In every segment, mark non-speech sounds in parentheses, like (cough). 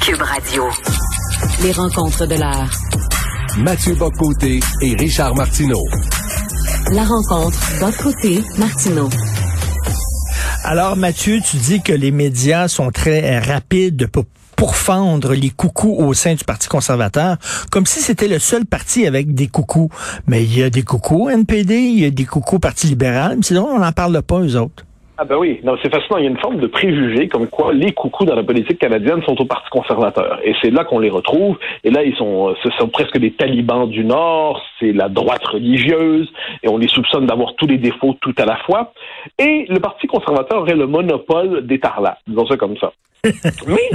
Cube Radio. Les rencontres de l'art. Mathieu Bocoté et Richard Martineau. La rencontre Bocoté Martineau. Alors Mathieu, tu dis que les médias sont très rapides pour pourfendre les coucous au sein du Parti conservateur, comme si c'était le seul parti avec des coucous. Mais il y a des coucous NPD, il y a des coucous Parti libéral, mais c'est on n'en parle pas, eux autres. Ah ben oui, non, c'est fascinant. Il y a une forme de préjugé comme quoi les coucous dans la politique canadienne sont au Parti conservateur. Et c'est là qu'on les retrouve. Et là, ils sont, ce sont presque des talibans du Nord, c'est la droite religieuse, et on les soupçonne d'avoir tous les défauts tout à la fois. Et le Parti conservateur aurait le monopole des tarlats, disons ça comme ça. (laughs) Mais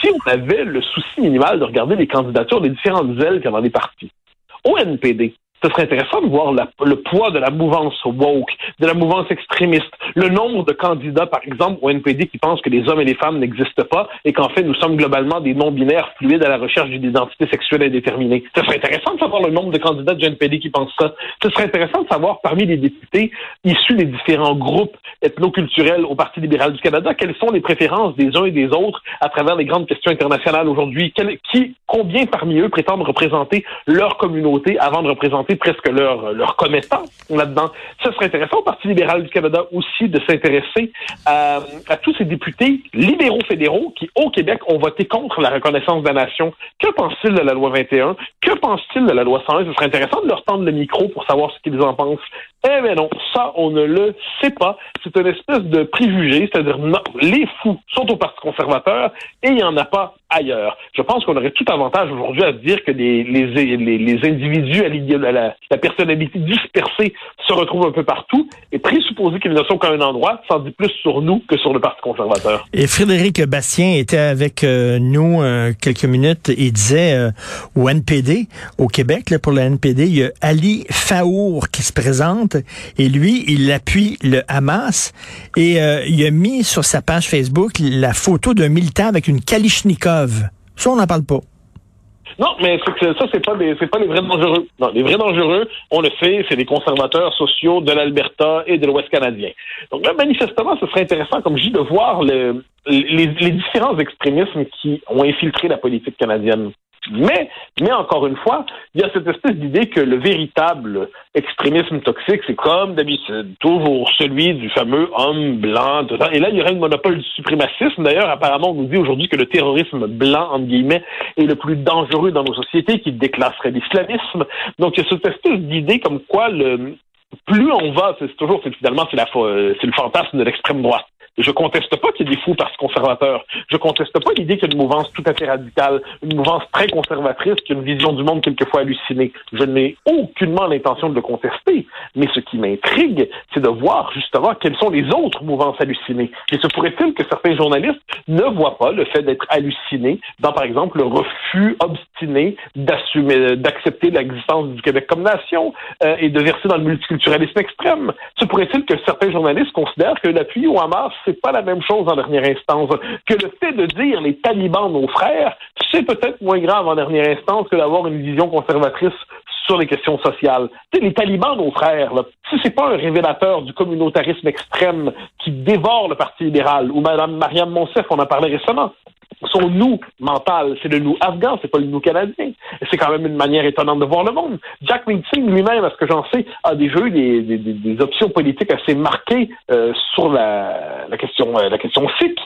si on avait le souci minimal de regarder les candidatures des différentes ailes qu'il y a dans les partis, au NPD, ce serait intéressant de voir le poids de la mouvance woke, de la mouvance extrémiste, le nombre de candidats, par exemple, au NPD qui pensent que les hommes et les femmes n'existent pas et qu'en fait, nous sommes globalement des non-binaires fluides à la recherche d'une identité sexuelle indéterminée. Ce serait intéressant de savoir le nombre de candidats du NPD qui pensent ça. Ce serait intéressant de savoir parmi les députés issus des différents groupes ethnoculturels au Parti libéral du Canada, quelles sont les préférences des uns et des autres à travers les grandes questions internationales aujourd'hui? Qui, combien parmi eux prétendent représenter leur communauté avant de représenter presque leur, leur là-dedans. Ce serait intéressant au Parti libéral du Canada aussi de s'intéresser à, à, tous ces députés libéraux fédéraux qui, au Québec, ont voté contre la reconnaissance de la nation. Que pensent-ils de la loi 21? Que pensent-ils de la loi 101? Ce serait intéressant de leur tendre le micro pour savoir ce qu'ils en pensent. Eh bien non, ça, on ne le sait pas. C'est une espèce de préjugé, c'est-à-dire non, les fous sont au Parti conservateur et il n'y en a pas ailleurs. Je pense qu'on aurait tout avantage aujourd'hui à dire que les, les, les, les individus à la, la, personnalité dispersée se retrouvent un peu partout et présupposer qu'ils ne sont qu'à un endroit, ça en dit plus sur nous que sur le Parti conservateur. Et Frédéric Bastien était avec euh, nous euh, quelques minutes et disait euh, au NPD, au Québec, là, pour le NPD, il y a Ali Faour qui se présente et lui, il appuie le Hamas et il a mis sur sa page Facebook la photo d'un militant avec une Kalichnikov ça, on n'en parle pas. Non, mais ça, c'est pas pas les vrais dangereux. Non, les vrais dangereux, on le sait, c'est les conservateurs sociaux de l'Alberta et de l'Ouest canadien. Donc là, manifestement, ce serait intéressant, comme je dis, de voir le, les, les différents extrémismes qui ont infiltré la politique canadienne. Mais, mais encore une fois, il y a cette espèce d'idée que le véritable extrémisme toxique, c'est comme d'habitude, toujours celui du fameux homme blanc. Et là, il y aurait un monopole du suprémacisme. D'ailleurs, apparemment, on nous dit aujourd'hui que le terrorisme blanc, entre guillemets, est le plus dangereux dans nos sociétés, qui déclasserait l'islamisme. Donc, il y a cette espèce d'idée comme quoi le, plus on va, c'est toujours, finalement, c'est la, c'est le fantasme de l'extrême droite. Je conteste pas qu'il y ait des fous parce conservateurs. Je conteste pas l'idée qu'il y a une mouvance tout à fait radicale, une mouvance très conservatrice qui a une vision du monde quelquefois hallucinée. Je n'ai aucunement l'intention de le contester. Mais ce qui m'intrigue, c'est de voir justement quelles sont les autres mouvances hallucinées. Et se pourrait-il que certains journalistes ne voient pas le fait d'être hallucinés dans, par exemple, le refus obstiné d'assumer, d'accepter l'existence du Québec comme nation euh, et de verser dans le multiculturalisme extrême? Se pourrait-il que certains journalistes considèrent que l'appui au Hamas c'est pas la même chose en dernière instance. Que le fait de dire les talibans nos frères, c'est peut-être moins grave en dernière instance que d'avoir une vision conservatrice sur les questions sociales. les talibans, nos frères, là, si c'est pas un révélateur du communautarisme extrême qui dévore le Parti libéral, ou Mme Marianne Monsef, on en parlait récemment, son nous mental, c'est le nous afghan, c'est pas le nous canadien. C'est quand même une manière étonnante de voir le monde. Jack Meeting lui-même, à ce que j'en sais, a déjà eu des, des, des options politiques assez marquées euh, sur la, la question euh, la question sikh.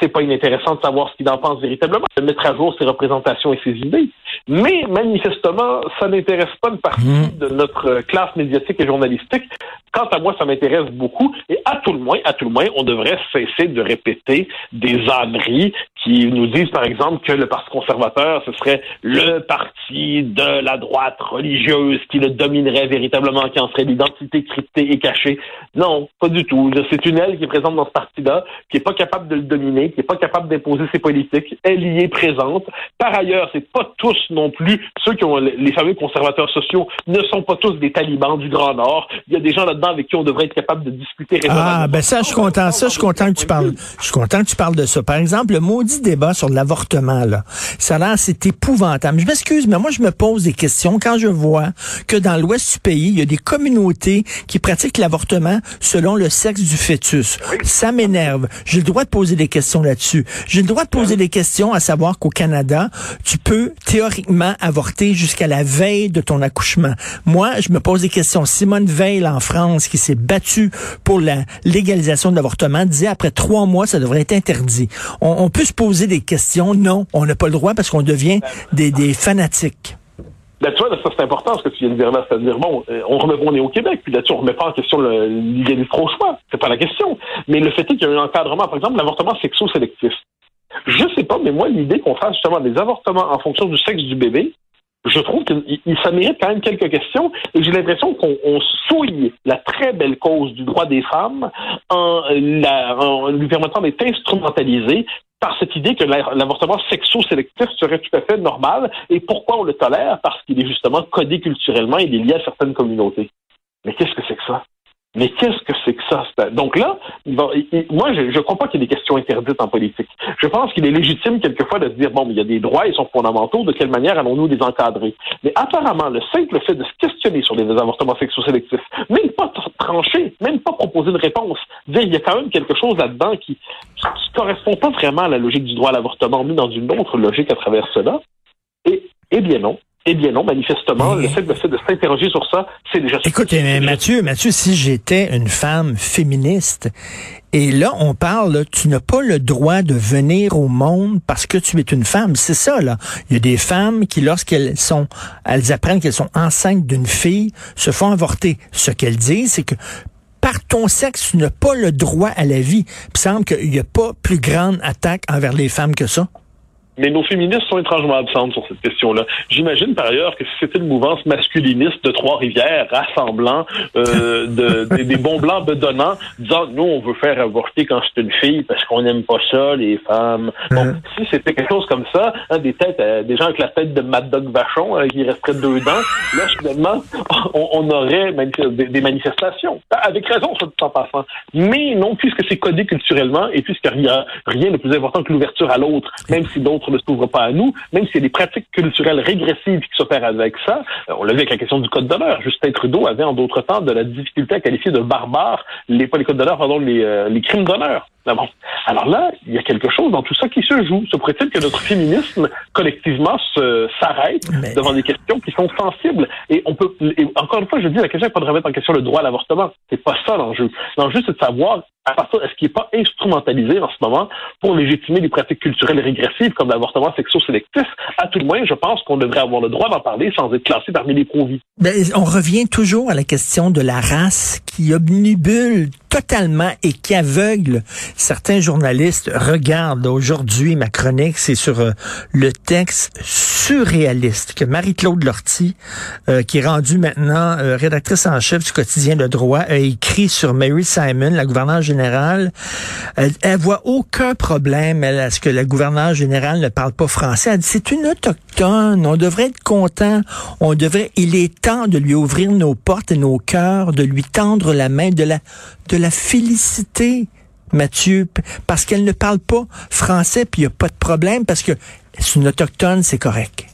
C'est pas inintéressant de savoir ce qu'il en pense véritablement, de mettre à jour ses représentations et ses idées. Mais manifestement, ça n'intéresse pas une partie mmh. de notre classe médiatique et journalistique. Quant à moi, ça m'intéresse beaucoup. Et à tout le moins, à tout le moins, on devrait cesser de répéter des âneries qui nous disent, par exemple, que le Parti conservateur, ce serait le parti de la droite religieuse qui le dominerait véritablement, qui en serait l'identité cryptée et cachée. Non, pas du tout. C'est une aile qui est présente dans ce parti-là, qui est pas capable de le dominer, qui est pas capable d'imposer ses politiques. Elle y est présente. Par ailleurs, c'est pas tous non plus ceux qui ont les fameux conservateurs sociaux ne sont pas tous des talibans du Grand Nord. Il y a des gens là-dedans avec qui on devrait être capable de discuter Ah, ben ça, je suis content. Ça, je suis content que tu parles. Je suis content que tu parles de ça. Par exemple, le mot débat sur l'avortement, là, ça a l'air, c'est épouvantable. Je m'excuse, mais moi, je me pose des questions quand je vois que dans l'ouest du pays, il y a des communautés qui pratiquent l'avortement selon le sexe du fœtus. Ça m'énerve. J'ai le droit de poser des questions là-dessus. J'ai le droit de poser des questions à savoir qu'au Canada, tu peux théoriquement avorter jusqu'à la veille de ton accouchement. Moi, je me pose des questions. Simone Veil en France, qui s'est battue pour la légalisation de l'avortement, disait après trois mois, ça devrait être interdit. On, peut se poser des questions. Non, on n'a pas le droit parce qu'on devient des, fanatiques. Ben, tu vois, ça c'est important ce que tu viens de dire là, c'est-à-dire bon, euh, on remet on est au Québec, puis là-dessus on remet pas en question l'égalité trop choix, c'est pas la question. Mais le fait est qu'il y a un encadrement, par exemple, l'avortement sexo-sélectif. Je sais pas, mais moi l'idée qu'on fasse justement des avortements en fonction du sexe du bébé, je trouve que ça mérite quand même quelques questions et j'ai l'impression qu'on souille la très belle cause du droit des femmes en, en lui permettant d'être instrumentalisé par cette idée que l'avortement sexo-sélectif serait tout à fait normal. Et pourquoi on le tolère? Parce qu'il est justement codé culturellement, il est lié à certaines communautés. Mais qu'est-ce que c'est que ça? Mais qu'est-ce que c'est que ça? Donc là, moi, je ne crois pas qu'il y ait des questions interdites en politique. Je pense qu'il est légitime quelquefois de se dire, bon, mais il y a des droits, ils sont fondamentaux, de quelle manière allons-nous les encadrer? Mais apparemment, le simple fait de se questionner sur les avortements sexo-sélectifs, même pas trancher, même pas proposer de réponse, il y a quand même quelque chose là-dedans qui ne correspond pas vraiment à la logique du droit à l'avortement, mais dans une autre logique à travers cela. Et, eh bien non, eh bien non, manifestement, le fait, de s'interroger sur ça, c'est déjà... Écoute, Mathieu, Mathieu, si j'étais une femme féministe, et là, on parle, tu n'as pas le droit de venir au monde parce que tu es une femme. C'est ça, là. Il y a des femmes qui, lorsqu'elles sont, elles apprennent qu'elles sont enceintes d'une fille, se font avorter. Ce qu'elles disent, c'est que par ton sexe, tu n'as pas le droit à la vie. Il semble qu'il n'y a pas plus grande attaque envers les femmes que ça mais nos féministes sont étrangement absentes sur cette question-là. J'imagine par ailleurs que si c'était une mouvance masculiniste de Trois-Rivières rassemblant euh, (laughs) de, des, bons blancs bedonnants, disant nous on veut faire avorter quand c'est une fille parce qu'on n'aime pas ça les femmes. Hein? si c'était quelque chose comme ça, hein, des têtes, euh, des gens avec la tête de Mad Dog Vachon euh, qui resterait deux dents, là finalement (laughs) on, on aurait des, manifestations avec raison soit en passant. Mais non puisque c'est codé culturellement et puisqu'il n'y a rien de plus important que l'ouverture à l'autre, même si d'autres ne s'ouvre pas à nous, même s'il y des pratiques culturelles régressives qui s'opèrent avec ça. Euh, on l'a vu avec la question du code d'honneur. Justin Trudeau avait en d'autres temps de la difficulté à qualifier de barbare les, pas les codes d'honneur, pardon, les, euh, les crimes d'honneur. Alors là, il y a quelque chose dans tout ça qui se joue. Se pourrait-il que notre féminisme, collectivement, s'arrête devant des questions qui sont sensibles? Et on peut, encore une fois, je dis, la question n'est pas de remettre en question le droit à l'avortement. C'est pas ça l'enjeu. L'enjeu, c'est de savoir à partir est-ce qu'il n'est pas instrumentalisé en ce moment pour légitimer des pratiques culturelles régressives comme l'avortement sexo-sélectif? À tout le moins, je pense qu'on devrait avoir le droit d'en parler sans être classé parmi les pro-vie. Ben, on revient toujours à la question de la race qui obnubule totalement et qui aveugle certains journalistes. Regardent aujourd'hui ma chronique, c'est sur euh, le texte surréaliste que Marie-Claude Lortie, euh, qui est rendue maintenant euh, rédactrice en chef du quotidien Le Droit, a écrit sur Mary Simon, la gouverneure générale. Elle, elle voit aucun problème elle, à ce que la gouverneure générale ne parle pas français. Elle dit c'est une autochtone, on devrait être content, on devrait, il est temps de lui ouvrir nos portes et nos cœurs, de lui tendre de la, de la féliciter. Mathieu, parce qu'elle ne parle pas français, puis il n'y a pas de problème, parce que c'est une autochtone, c'est correct.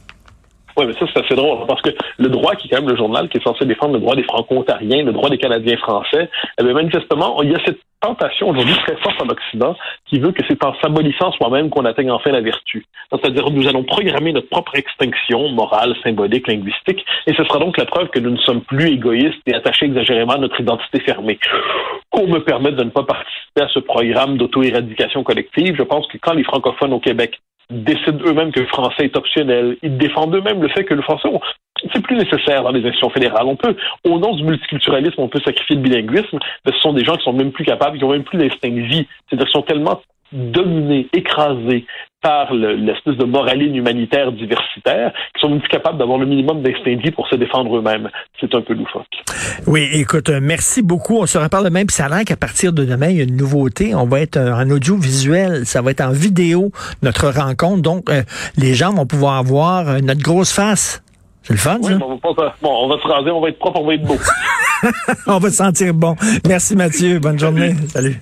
Oui, mais ça, c'est assez drôle, parce que le droit, qui est quand même le journal qui est censé défendre le droit des Franco-Ontariens, le droit des Canadiens français, eh bien, manifestement, il y a cette tentation aujourd'hui très forte en Occident qui veut que c'est en s'abolissant soi-même qu'on atteigne enfin la vertu. C'est-à-dire nous allons programmer notre propre extinction morale, symbolique, linguistique, et ce sera donc la preuve que nous ne sommes plus égoïstes et attachés exagérément à notre identité fermée. Qu'on me permette de ne pas participer à ce programme d'auto-éradication collective, je pense que quand les francophones au Québec décident eux-mêmes que le français est optionnel. Ils défendent eux-mêmes le fait que le français, c'est plus nécessaire dans les institutions fédérales. On peut, au nom du multiculturalisme, on peut sacrifier le bilinguisme, mais ce sont des gens qui sont même plus capables, qui ont même plus d'instinct de vie. C'est-à-dire qu'ils sont tellement dominés, écrasés par l'espèce de moraline humanitaire diversitaire, qui sont même plus capables d'avoir le minimum d'instinct pour se défendre eux-mêmes. C'est un peu loufoque. Oui, écoute, euh, merci beaucoup. On se reparle demain, puis ça a l'air qu'à partir de demain, il y a une nouveauté. On va être euh, en audiovisuel, ça va être en vidéo, notre rencontre. Donc, euh, les gens vont pouvoir voir notre grosse face. C'est le fun, oui, ça? On va, bon, on va se raser, on va être propre, on va être beau. (laughs) on va se sentir bon. Merci Mathieu, bonne journée. Salut.